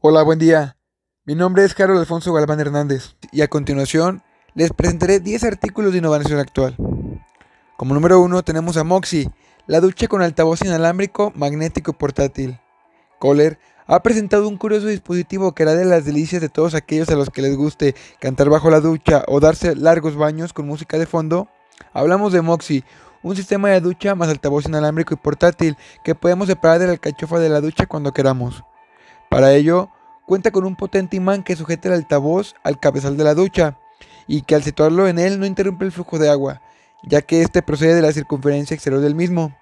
Hola, buen día. Mi nombre es Carlos Alfonso Galván Hernández y a continuación les presentaré 10 artículos de innovación actual. Como número 1 tenemos a Moxie, la ducha con altavoz inalámbrico, magnético portátil. Kohler ha presentado un curioso dispositivo que hará de las delicias de todos aquellos a los que les guste cantar bajo la ducha o darse largos baños con música de fondo. Hablamos de Moxie, un sistema de ducha más altavoz inalámbrico y portátil que podemos separar de la alcachofa de la ducha cuando queramos. Para ello, cuenta con un potente imán que sujeta el altavoz al cabezal de la ducha y que al situarlo en él no interrumpe el flujo de agua, ya que este procede de la circunferencia exterior del mismo.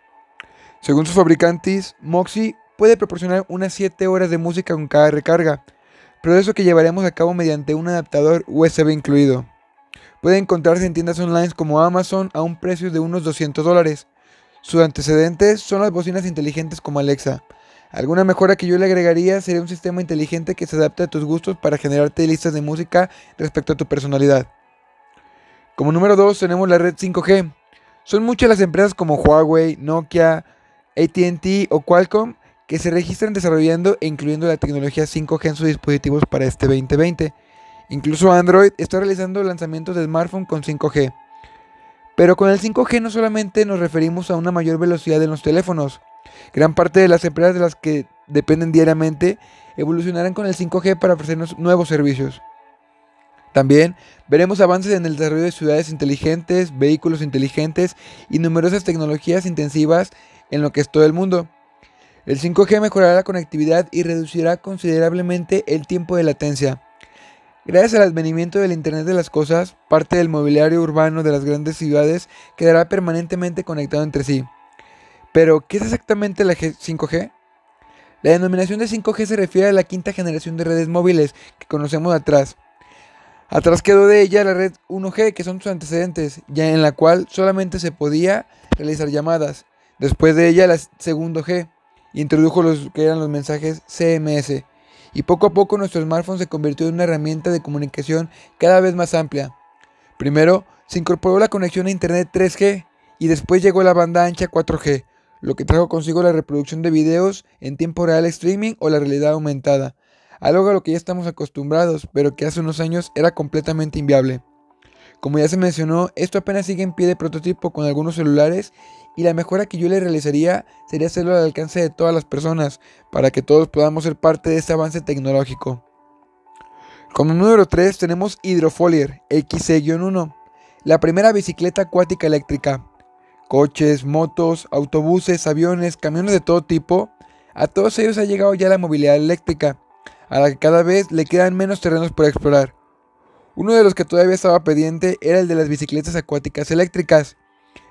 Según sus fabricantes, Moxie puede proporcionar unas 7 horas de música con cada recarga, proceso que llevaremos a cabo mediante un adaptador USB incluido. Puede encontrarse en tiendas online como Amazon a un precio de unos 200 dólares. Sus antecedentes son las bocinas inteligentes como Alexa, Alguna mejora que yo le agregaría sería un sistema inteligente que se adapte a tus gustos para generarte listas de música respecto a tu personalidad. Como número 2 tenemos la red 5G. Son muchas las empresas como Huawei, Nokia, ATT o Qualcomm que se registran desarrollando e incluyendo la tecnología 5G en sus dispositivos para este 2020. Incluso Android está realizando lanzamientos de smartphones con 5G. Pero con el 5G no solamente nos referimos a una mayor velocidad en los teléfonos, Gran parte de las empresas de las que dependen diariamente evolucionarán con el 5G para ofrecernos nuevos servicios. También veremos avances en el desarrollo de ciudades inteligentes, vehículos inteligentes y numerosas tecnologías intensivas en lo que es todo el mundo. El 5G mejorará la conectividad y reducirá considerablemente el tiempo de latencia. Gracias al advenimiento del Internet de las Cosas, parte del mobiliario urbano de las grandes ciudades quedará permanentemente conectado entre sí. Pero, ¿qué es exactamente la 5G? La denominación de 5G se refiere a la quinta generación de redes móviles que conocemos atrás. Atrás quedó de ella la red 1G, que son sus antecedentes, ya en la cual solamente se podía realizar llamadas. Después de ella la segundo G, introdujo los que eran los mensajes CMS. Y poco a poco nuestro smartphone se convirtió en una herramienta de comunicación cada vez más amplia. Primero se incorporó la conexión a Internet 3G y después llegó la banda ancha 4G, lo que trajo consigo la reproducción de videos en tiempo real streaming o la realidad aumentada, algo a lo que ya estamos acostumbrados, pero que hace unos años era completamente inviable. Como ya se mencionó, esto apenas sigue en pie de prototipo con algunos celulares y la mejora que yo le realizaría sería hacerlo al alcance de todas las personas, para que todos podamos ser parte de este avance tecnológico. Como número 3 tenemos Hydrofolier XC-1, la primera bicicleta acuática eléctrica coches, motos, autobuses, aviones, camiones de todo tipo, a todos ellos ha llegado ya la movilidad eléctrica, a la que cada vez le quedan menos terrenos por explorar. Uno de los que todavía estaba pendiente era el de las bicicletas acuáticas eléctricas.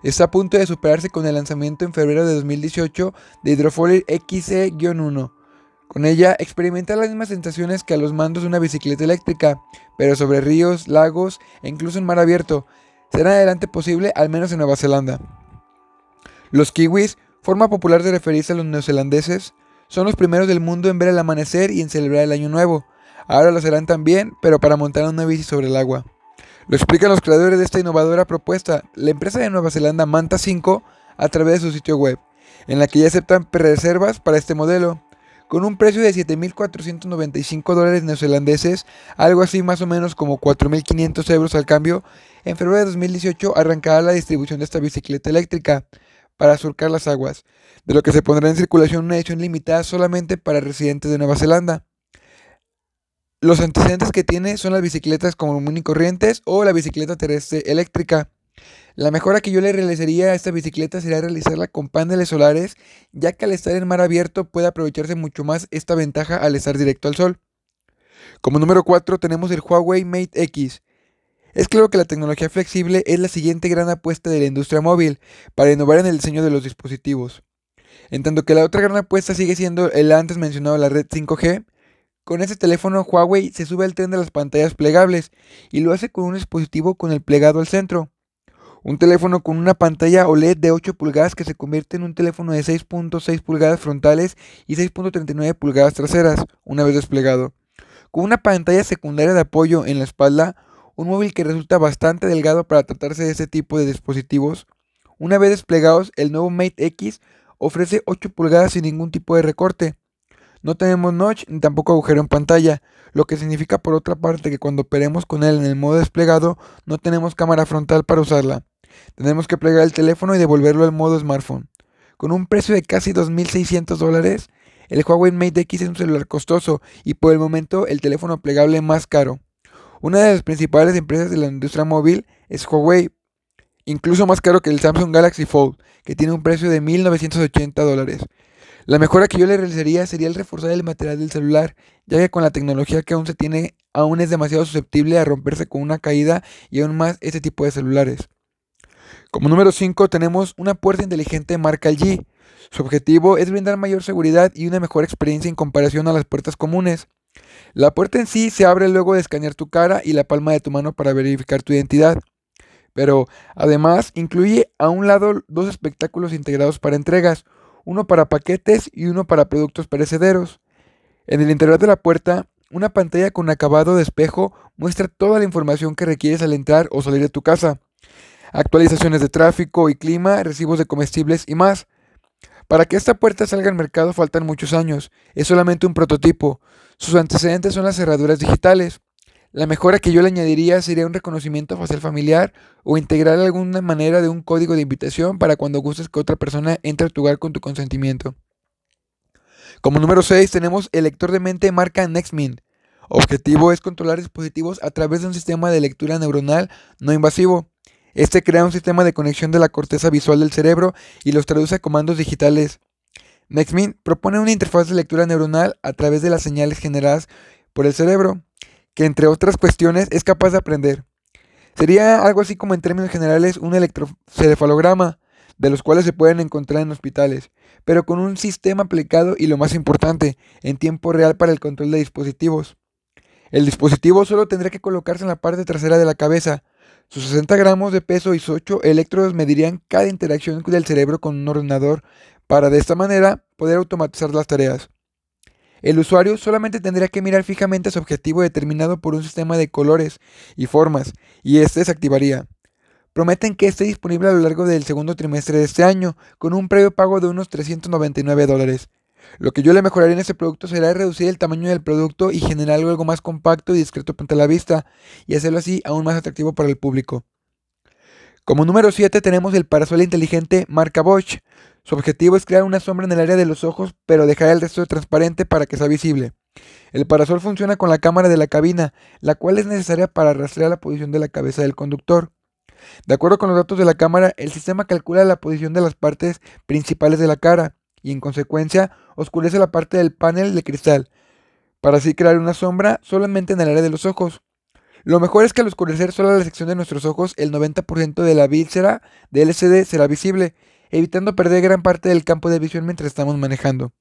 Está a punto de superarse con el lanzamiento en febrero de 2018 de Hydrofolier XC-1. Con ella experimenta las mismas sensaciones que a los mandos de una bicicleta eléctrica, pero sobre ríos, lagos e incluso en mar abierto. Será adelante posible al menos en Nueva Zelanda. Los kiwis, forma popular de referirse a los neozelandeses, son los primeros del mundo en ver el amanecer y en celebrar el año nuevo. Ahora lo serán también, pero para montar una bici sobre el agua. Lo explican los creadores de esta innovadora propuesta, la empresa de Nueva Zelanda Manta 5, a través de su sitio web, en la que ya aceptan reservas para este modelo. Con un precio de 7.495 dólares neozelandeses, algo así más o menos como 4.500 euros al cambio, en febrero de 2018 arrancará la distribución de esta bicicleta eléctrica para surcar las aguas, de lo que se pondrá en circulación una edición limitada solamente para residentes de Nueva Zelanda. Los antecedentes que tiene son las bicicletas común y corrientes o la bicicleta terrestre eléctrica. La mejora que yo le realizaría a esta bicicleta sería realizarla con paneles solares, ya que al estar en mar abierto puede aprovecharse mucho más esta ventaja al estar directo al sol. Como número 4 tenemos el Huawei Mate X, es claro que la tecnología flexible es la siguiente gran apuesta de la industria móvil para innovar en el diseño de los dispositivos. En tanto que la otra gran apuesta sigue siendo el antes mencionado la red 5G, con este teléfono Huawei se sube al tren de las pantallas plegables y lo hace con un dispositivo con el plegado al centro. Un teléfono con una pantalla OLED de 8 pulgadas que se convierte en un teléfono de 6.6 pulgadas frontales y 6.39 pulgadas traseras, una vez desplegado. Con una pantalla secundaria de apoyo en la espalda, un móvil que resulta bastante delgado para tratarse de ese tipo de dispositivos. Una vez desplegados, el nuevo Mate X ofrece 8 pulgadas sin ningún tipo de recorte. No tenemos notch ni tampoco agujero en pantalla, lo que significa por otra parte que cuando operemos con él en el modo desplegado no tenemos cámara frontal para usarla. Tenemos que plegar el teléfono y devolverlo al modo smartphone. Con un precio de casi 2.600 dólares, el Huawei Mate X es un celular costoso y por el momento el teléfono plegable más caro. Una de las principales empresas de la industria móvil es Huawei, incluso más caro que el Samsung Galaxy Fold, que tiene un precio de 1.980 dólares. La mejora que yo le realizaría sería el reforzar el material del celular, ya que con la tecnología que aún se tiene, aún es demasiado susceptible a romperse con una caída y aún más este tipo de celulares. Como número 5 tenemos una puerta inteligente marca LG. Su objetivo es brindar mayor seguridad y una mejor experiencia en comparación a las puertas comunes. La puerta en sí se abre luego de escanear tu cara y la palma de tu mano para verificar tu identidad. Pero además incluye a un lado dos espectáculos integrados para entregas, uno para paquetes y uno para productos perecederos. En el interior de la puerta, una pantalla con acabado de espejo muestra toda la información que requieres al entrar o salir de tu casa actualizaciones de tráfico y clima, recibos de comestibles y más. Para que esta puerta salga al mercado faltan muchos años, es solamente un prototipo. Sus antecedentes son las cerraduras digitales. La mejora que yo le añadiría sería un reconocimiento facial familiar o integrar alguna manera de un código de invitación para cuando gustes que otra persona entre a tu hogar con tu consentimiento. Como número 6 tenemos el lector de mente marca NextMind. Objetivo es controlar dispositivos a través de un sistema de lectura neuronal no invasivo. Este crea un sistema de conexión de la corteza visual del cerebro y los traduce a comandos digitales. NextMind propone una interfaz de lectura neuronal a través de las señales generadas por el cerebro, que entre otras cuestiones es capaz de aprender. Sería algo así como en términos generales un electrocefalograma, de los cuales se pueden encontrar en hospitales, pero con un sistema aplicado y lo más importante, en tiempo real para el control de dispositivos. El dispositivo solo tendrá que colocarse en la parte trasera de la cabeza, sus 60 gramos de peso y sus 8 electrodos medirían cada interacción del cerebro con un ordenador para de esta manera poder automatizar las tareas. El usuario solamente tendría que mirar fijamente su objetivo determinado por un sistema de colores y formas, y este se activaría. Prometen que esté disponible a lo largo del segundo trimestre de este año, con un previo pago de unos 399 dólares. Lo que yo le mejoraría en este producto será reducir el tamaño del producto y generar algo más compacto y discreto frente a la vista, y hacerlo así aún más atractivo para el público. Como número 7 tenemos el parasol inteligente marca Bosch. Su objetivo es crear una sombra en el área de los ojos, pero dejar el resto transparente para que sea visible. El parasol funciona con la cámara de la cabina, la cual es necesaria para rastrear la posición de la cabeza del conductor. De acuerdo con los datos de la cámara, el sistema calcula la posición de las partes principales de la cara, y en consecuencia oscurece la parte del panel de cristal, para así crear una sombra solamente en el área de los ojos. Lo mejor es que al oscurecer solo la sección de nuestros ojos, el 90% de la víscera de LCD será visible, evitando perder gran parte del campo de visión mientras estamos manejando.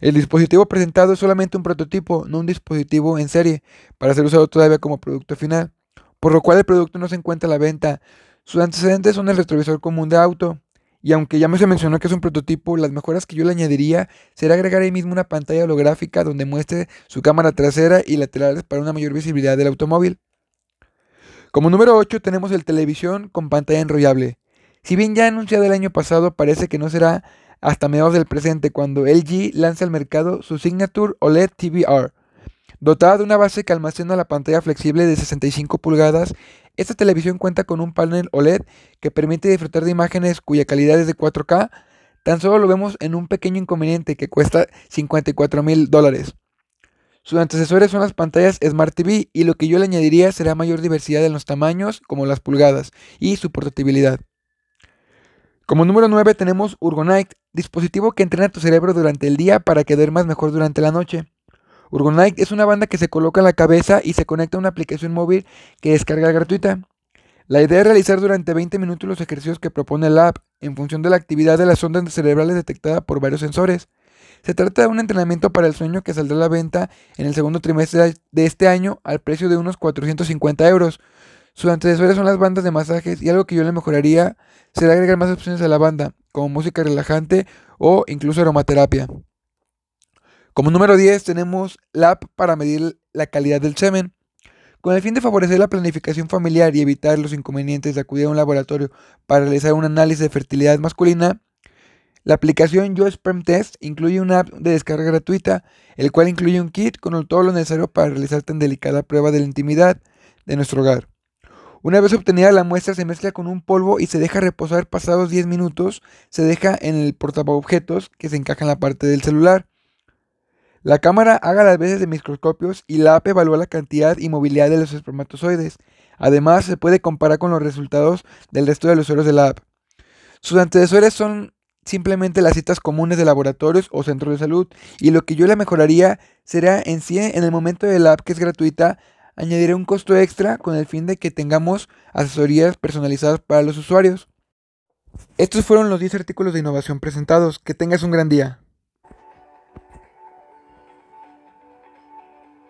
El dispositivo presentado es solamente un prototipo, no un dispositivo en serie, para ser usado todavía como producto final, por lo cual el producto no se encuentra a la venta. Sus antecedentes son el retrovisor común de auto, y aunque ya me se mencionó que es un prototipo, las mejoras que yo le añadiría será agregar ahí mismo una pantalla holográfica donde muestre su cámara trasera y laterales para una mayor visibilidad del automóvil. Como número 8 tenemos el televisión con pantalla enrollable. Si bien ya anunciado el año pasado, parece que no será hasta mediados del presente cuando LG lanza al mercado su Signature OLED TVR. Dotada de una base que almacena la pantalla flexible de 65 pulgadas esta televisión cuenta con un panel OLED que permite disfrutar de imágenes cuya calidad es de 4K. Tan solo lo vemos en un pequeño inconveniente que cuesta 54 mil dólares. Sus antecesores son las pantallas Smart TV y lo que yo le añadiría será mayor diversidad en los tamaños, como las pulgadas, y su portabilidad. Como número 9 tenemos Urgonite, dispositivo que entrena tu cerebro durante el día para que duermas mejor durante la noche. Urgonite es una banda que se coloca en la cabeza y se conecta a una aplicación móvil que descarga gratuita. La idea es realizar durante 20 minutos los ejercicios que propone la app en función de la actividad de las ondas cerebrales detectada por varios sensores. Se trata de un entrenamiento para el sueño que saldrá a la venta en el segundo trimestre de este año al precio de unos 450 euros. Sus antecesores son las bandas de masajes y algo que yo le mejoraría será agregar más opciones a la banda, como música relajante o incluso aromaterapia. Como número 10 tenemos la app para medir la calidad del semen. Con el fin de favorecer la planificación familiar y evitar los inconvenientes de acudir a un laboratorio para realizar un análisis de fertilidad masculina, La aplicación Yo Sperm Test incluye una app de descarga gratuita, el cual incluye un kit con todo lo necesario para realizar tan delicada prueba de la intimidad de nuestro hogar. Una vez obtenida la muestra se mezcla con un polvo y se deja reposar pasados 10 minutos, se deja en el portaobjetos que se encaja en la parte del celular. La cámara haga las veces de microscopios y la app evalúa la cantidad y movilidad de los espermatozoides. Además, se puede comparar con los resultados del resto de los usuarios de la app. Sus antecesores son simplemente las citas comunes de laboratorios o centros de salud y lo que yo le mejoraría será en sí en el momento de la app que es gratuita añadiré un costo extra con el fin de que tengamos asesorías personalizadas para los usuarios. Estos fueron los 10 artículos de innovación presentados. Que tengas un gran día.